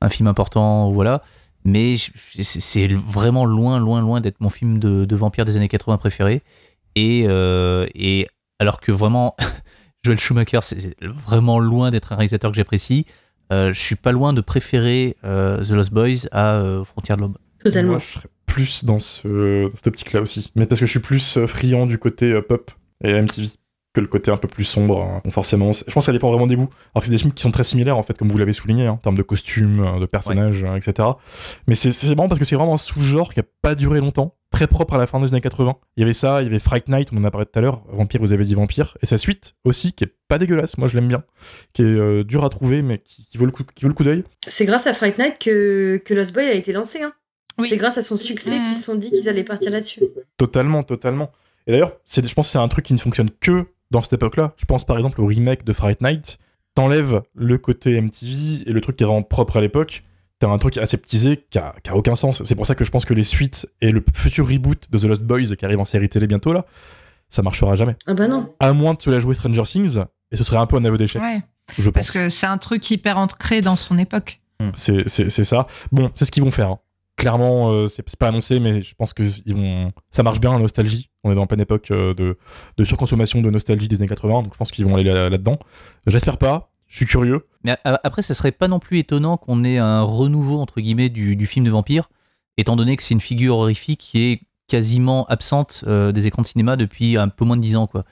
un film important, voilà. Mais c'est vraiment loin, loin, loin d'être mon film de, de vampire des années 80 préféré. Et, euh, et alors que vraiment, Joel Schumacher, c'est vraiment loin d'être un réalisateur que j'apprécie. Euh, je suis pas loin de préférer euh, The Lost Boys à euh, Frontières de l'Aube. Totalement. Moi, je serais plus dans, ce, dans cette optique-là aussi. Mais parce que je suis plus friand du côté euh, pop et MTV que le côté un peu plus sombre. hein. Bon, forcément, je pense que ça dépend vraiment des goûts. Alors que c'est des films qui sont très similaires, en fait, comme vous l'avez souligné, hein, en termes de costumes, de personnages, etc. Mais c'est c'est marrant parce que c'est vraiment un sous-genre qui a pas duré longtemps, très propre à la fin des années 80. Il y avait ça, il y avait Fright Night, on en a parlé tout à l'heure, Vampire, vous avez dit Vampire, et sa suite aussi, qui est pas dégueulasse, moi je l'aime bien, qui est euh, dur à trouver, mais qui, qui vaut le coup, qui vaut le coup d'œil. C'est grâce à Fright Night que, que Lost Boy a été lancé. Hein. Oui. C'est grâce à son succès Mhm. qu'ils se sont dit qu'ils allaient partir là-dessus. Totalement, totalement. Et d'ailleurs, c'est- je pense que c'est un truc qui ne fonctionne que dans cette époque-là. Je pense par exemple au remake de Fright Night. T'enlèves le côté MTV et le truc qui est vraiment propre à l'époque. T'as un truc aseptisé qui a, qui a aucun sens. C'est pour ça que je pense que les suites et le futur reboot de The Lost Boys qui arrive en série télé bientôt là, ça marchera jamais. Ah bah non. À moins de te la jouer Stranger Things, et ce serait un peu un aveu d'échec, Ouais, je pense. parce que c'est un truc hyper ancré dans son époque. C'est c'est- c'est ça. Bon, c'est ce qu'ils vont faire. hein. clairement, euh, c'est pas annoncé, mais je pense que ils vont. Ça marche bien la nostalgie. On est dans la pleine époque euh, de, de surconsommation de nostalgie des années 80, donc je pense qu'ils vont aller là- là-dedans. J'espère pas. Je suis curieux. Mais après, ça serait pas non plus étonnant qu'on ait un renouveau entre guillemets du, du film de vampire, étant donné que c'est une figure horrifique qui est quasiment absente euh, des écrans de cinéma depuis un peu moins de 10 ans, quoi.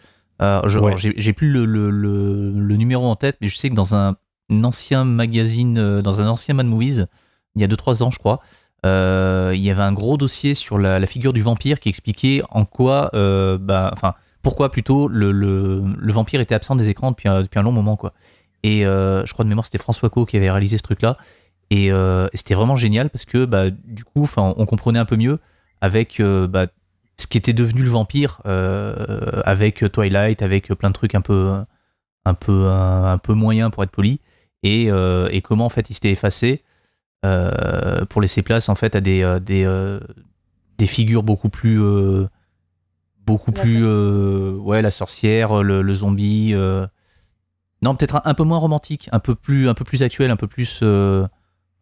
Euh, Ouais. J'ai plus le, le- le- le numéro en tête, mais je sais que dans un, un ancien magazine, euh, dans un ancien Mad Movies, il y a 2-3 ans, je crois, il y avait un gros dossier sur la, la figure du vampire qui expliquait en quoi, bah, enfin, pourquoi plutôt le vampire était absent des écrans depuis un, depuis un long moment, quoi. Et euh, je crois de mémoire, c'était François Co qui avait réalisé ce truc-là. Et, euh, c'était vraiment génial parce que bah, du coup, on comprenait un peu mieux avec euh, bah, ce qui était devenu le vampire, euh, avec Twilight, avec plein de trucs un peu, un peu, un, un peu moyens pour être poli, et, euh, et comment en fait il s'était effacé euh, pour laisser place en fait à des, des, des figures beaucoup plus, beaucoup La plus, ouais, la sorcière, le, le zombie. Non, peut-être un, peu moins romantique, un peu plus, actuel, un peu plus, euh,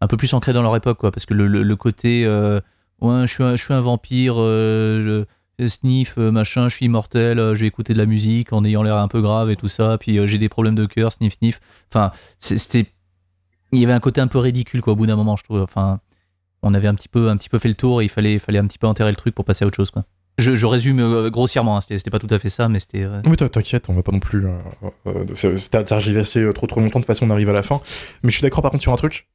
un peu plus ancré dans leur époque, quoi. Parce que le, côté, euh, ouais, je suis un, vampire, euh, sniff, machin, je suis immortel, je vais écouter de la musique en ayant l'air un peu grave et tout ça, puis j'ai des problèmes de cœur, sniff, sniff. Enfin, c'était, il y avait un côté un peu ridicule, quoi, au bout d'un moment, je trouve. Enfin, on avait un petit peu, un petit peu fait le tour et il fallait, fallait un petit peu enterrer le truc pour passer à autre chose, quoi. Je, je résume euh, grossièrement, hein, c'était pas tout à fait ça, mais c'était. euh, Oui, t'in- t'inquiète, on va pas non plus. Euh, euh, euh, trop trop longtemps, de toute façon on arrive à la fin. Mais je suis d'accord par contre sur un truc.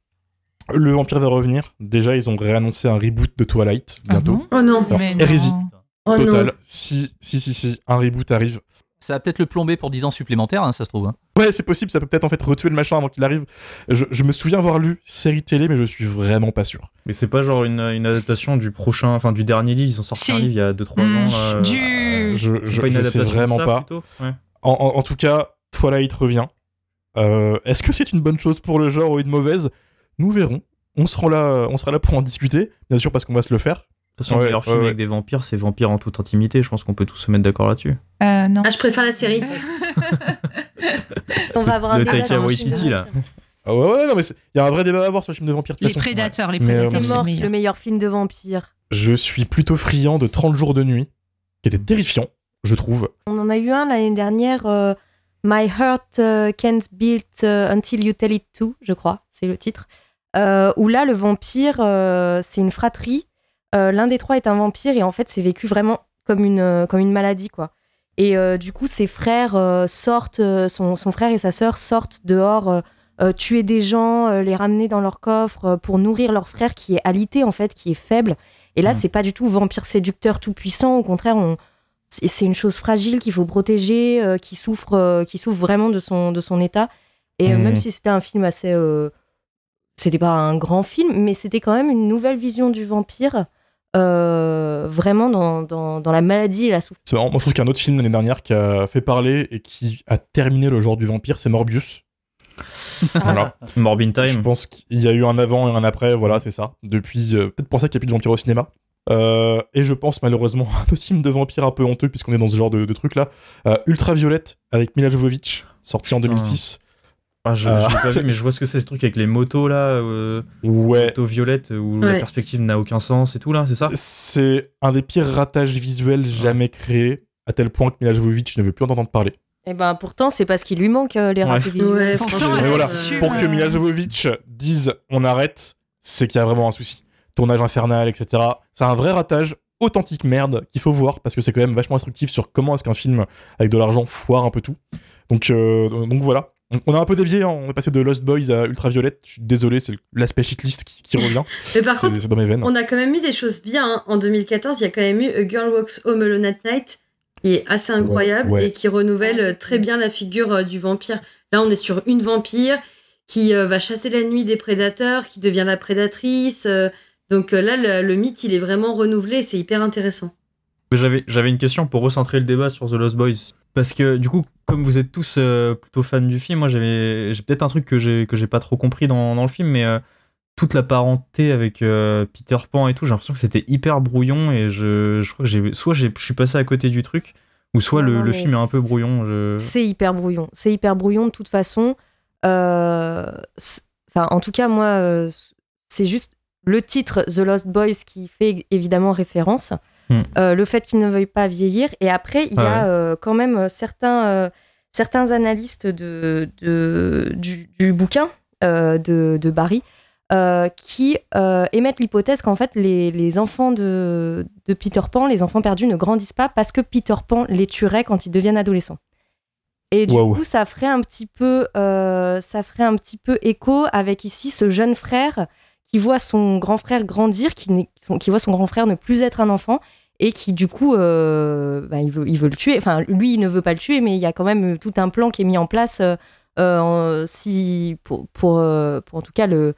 Le vampire va revenir. Déjà, ils ont réannoncé un reboot de Twilight Ah bientôt. bon? Oh non. Alors, Mais hérésie. non. Oh Total. non. Si, si, si, si, un reboot arrive. Ça va peut-être le plomber pour 10 ans supplémentaires, hein, ça se trouve. hein. Ouais, c'est possible, ça peut peut-être en fait retuer le machin avant qu'il arrive. Je, je me souviens avoir lu série télé, mais je suis vraiment pas sûr. Mais c'est pas genre une, une adaptation du prochain, enfin du dernier livre. Ils ont sorti Si. un livre il y a 2-3 Mmh, ans. euh, du- Euh, je C'est je, pas une je sais adaptation vraiment de ça, pas. Ouais. En, en- en tout cas, Twilight revient. Euh, Est-ce que c'est une bonne chose pour le genre ou une mauvaise? Nous verrons. On sera là, on sera là pour en discuter, bien sûr parce qu'on va se le faire. De toute façon, Ouais, le meilleur ouais, film ouais. avec des vampires, c'est Vampire en toute intimité. Je pense qu'on peut tous se mettre d'accord là-dessus. Euh, non. Ah, je préfère la série. On va avoir un Le débat Taika Waititi, là. Ah ouais, ouais, non, mais il y a un vrai débat à avoir sur le film de vampire. de Les façon. prédateurs, les Mais, euh, prédateurs, C'est le c'est le meilleur. film de vampire. Je suis plutôt friand de 30 jours de nuit, qui était terrifiant, je trouve. On en a eu un l'année dernière, euh, My Heart Can't Beat Until You Tell It To, je crois, c'est le titre. Euh, où là, le vampire, euh, c'est une fratrie. Euh, L'un des trois est un vampire et en fait, c'est vécu vraiment comme une, euh, comme une maladie, quoi. Et euh, du coup, ses frères sortent, son, son frère et sa sœur sortent dehors, tuer des gens, les ramener dans leur coffre pour nourrir leur frère qui est alité, en fait, qui est faible. Et là, Mhm. c'est pas du tout vampire séducteur tout puissant. Au contraire, on, c'est une chose fragile qu'il faut protéger, euh, qui souffre, euh, qui souffre vraiment de son de son état. Et même si c'était un film assez, euh, c'était pas un grand film, mais c'était quand même une nouvelle vision du vampire, euh, vraiment dans, dans, dans la maladie et la souffrance. C'est marrant, moi je trouve qu'il y a un autre film l'année dernière qui a fait parler et qui a terminé le genre du vampire, c'est Morbius. Voilà. Morbin Je Time. pense qu'il y a eu un avant et un après, voilà, c'est ça. Depuis, euh, peut-être pour ça qu'il n'y a plus de vampires au cinéma. Euh, et je pense malheureusement à un autre film de vampire un peu honteux, puisqu'on est dans ce genre de, de truc là. Euh, Ultraviolette avec Mila Jovovich, sorti en Putain. 2006. Ah, je, Euh. pas vu, mais je vois ce que c'est ce truc avec les motos là, euh, Ouais, motos violettes où la perspective n'a aucun sens et tout là, c'est ça c'est un des pires ratages visuels jamais créés, à tel point que Mila Jovovich ne veut plus en entendre parler. Et ben pourtant, c'est parce qu'il lui manque euh, les Ouais. ratés visuels. Ouais, Pourtant, voilà, Pour que Mila Jovovich dise on arrête, c'est qu'il y a vraiment un souci. Tournage infernal, etc. C'est un vrai ratage, authentique merde qu'il faut voir parce que c'est quand même vachement instructif sur comment est-ce qu'un film avec de l'argent foire un peu tout. Donc, euh, donc voilà. On a un peu dévié, hein. on est passé de Lost Boys à Ultraviolette. Je suis désolé, c'est l'aspect shitlist qui, qui revient. Mais par contre, dans mes veines. on a quand même eu des choses bien. hein. En 2014, il y a quand même eu A Girl Walks Home Alone at Night, qui est assez incroyable ouais. et qui renouvelle euh, très bien la figure euh, du vampire. Là, on est sur une vampire qui euh, va chasser la nuit des prédateurs, qui devient la prédatrice. euh, donc euh, là, le, le mythe, il est vraiment renouvelé et c'est hyper intéressant. J'avais une question pour recentrer le débat sur The Lost Boys. Parce que du coup, comme vous êtes tous euh, plutôt fans du film, moi j'avais, j'ai peut-être un truc que j'ai, que j'ai pas trop compris dans, dans le film, mais euh, toute la parenté avec euh, Peter Pan et tout, j'ai l'impression que c'était hyper brouillon et je, je crois que j'ai, soit je suis passé à côté du truc, ou soit Non, le, non, le mais film est un peu brouillon. Je... C'est hyper brouillon. C'est hyper brouillon de toute façon. Enfin, en tout cas, moi, c'est juste le titre The Lost Boys qui fait évidemment référence, Hmm. euh, le fait qu'il ne veuille pas vieillir, et après il y Ah a ouais. euh, quand même euh, certains, euh, certains analystes de, de- du, du bouquin de, de Barry qui émettent l'hypothèse qu'en fait les, les enfants de, de Peter Pan, les enfants perdus, ne grandissent pas parce que Peter Pan les tuerait quand ils deviennent adolescents. Et du coup, ça ferait un petit peu, ça ferait un petit peu écho avec ici ce jeune frère qui voit son grand frère grandir, qui, voit son grand frère ne plus être un enfant et qui du coup, euh, bah, il, veut, il veut le tuer. Enfin, lui, il ne veut pas le tuer, mais il y a quand même tout un plan qui est mis en place euh, euh, si, pour, en tout cas le,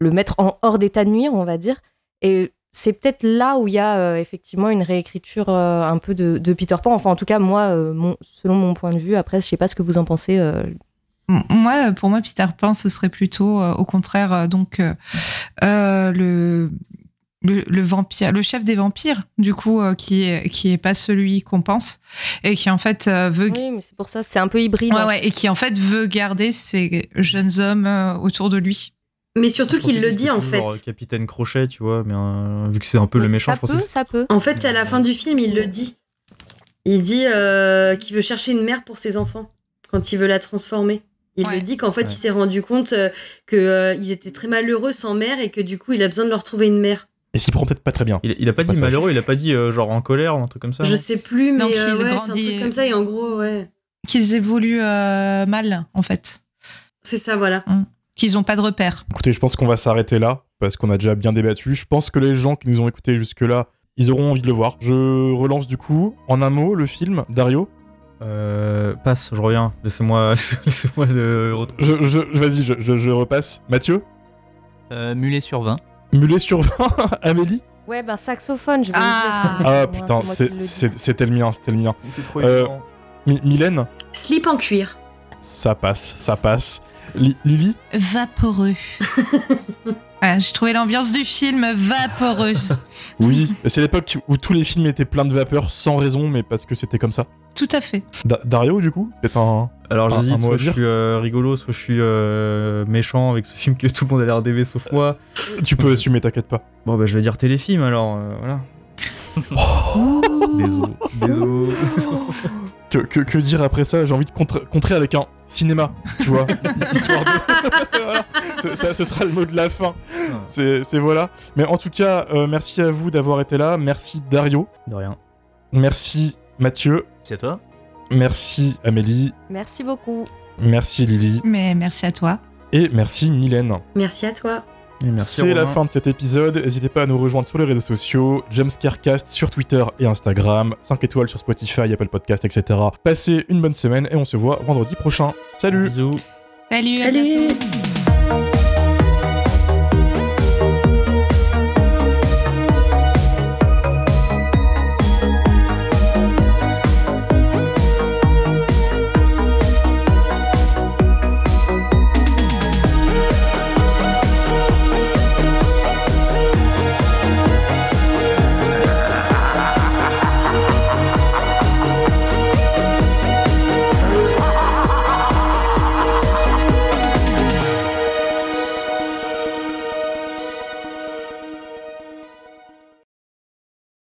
mettre en hors d'état de nuire, on va dire. Et c'est peut-être là où il y a effectivement une réécriture un peu de, Peter Pan. Enfin, en tout cas, moi, selon mon point de vue. Après, je sais pas ce que vous en pensez. Moi, pour moi, Peter Pan, ce serait plutôt, euh, au contraire, euh, donc euh, le, le le vampire, le chef des vampires, du coup, euh, qui est qui est pas celui qu'on pense et qui en fait euh, veut Oui, mais c'est pour ça, c'est un peu hybride. Ouais, hein. ouais, et qui en fait veut garder ces jeunes hommes euh, autour de lui. Mais surtout qu'il le dit en fait. genre, Capitaine Crochet, tu vois, mais euh, vu que c'est un peu le méchant, ça je pensais peut, que ça peut. En fait, à la fin du film, il le dit. Il dit euh, qu'il veut chercher une mère pour ses enfants quand il veut la transformer. Il Ouais. le dit qu'en fait, Ouais. il s'est rendu compte euh, que euh, ils étaient très malheureux sans mère et que du coup, il a besoin de leur trouver une mère. Et s'y prend peut-être pas très bien. Il, il a pas dit Passage. malheureux, il a pas dit euh, genre en colère ou un truc comme ça. Je sais plus, mais euh, ouais, c'est un truc comme ça. Et en gros, ouais, Qu'ils évoluent euh, mal, en fait. c'est ça, voilà. Qu'ils ont pas de repère. Écoutez, je pense qu'on va s'arrêter là, parce qu'on a déjà bien débattu. Je pense que les gens qui nous ont écoutés jusque-là, ils auront envie de le voir. Je relance du coup, en un mot, le film, Dario. Euh, passe, je reviens. Laissez-moi laissez-moi le retrouver. Je, je- vas-y, je, je- je repasse. Mathieu Euh, mulet sur 20. Mulet sur 20 Amélie Ouais, ben saxophone, je vais Ah. le. Ah putain, c'était le mien, c'était le mien. Il était trop Euh, Mylène Slip en cuir. Ça passe, ça passe. Li- Lily Vaporeux. voilà, j'ai trouvé l'ambiance du film vaporeuse. Oui, c'est l'époque où tous les films étaient pleins de vapeur sans raison, mais parce que c'était comme ça. Tout à fait. Da- Dario, du coup C'est un. Alors un- j'hésite, à soit je suis euh, rigolo, soit je suis euh, méchant avec ce film que tout le monde a l'air d'aimer sauf moi. Tu peux assumer, t'inquiète pas. Bon bah je vais dire téléfilm alors, euh, voilà. Désolé. Désolé. Que, que- que dire après ça? J'ai envie de contre- contrer avec un cinéma, tu vois. Histoire de. Voilà. Ce, ça, ce sera le mot de la fin. C'est c'est voilà. Mais en tout cas, euh, merci à vous d'avoir été là. Merci Dario. De rien. Merci Mathieu. C'est à toi Merci Amélie. Merci beaucoup. Merci Lily. Mais merci à toi. Et merci Mylène. Merci à toi. C'est la fin de cet épisode. N'hésitez pas à nous rejoindre sur les réseaux sociaux, Jamescarecast sur Twitter et Instagram, 5 étoiles sur Spotify, Apple Podcast, etc. Passez une bonne semaine et on se voit vendredi prochain. Salut Bisous. Salut, à Salut. bientôt.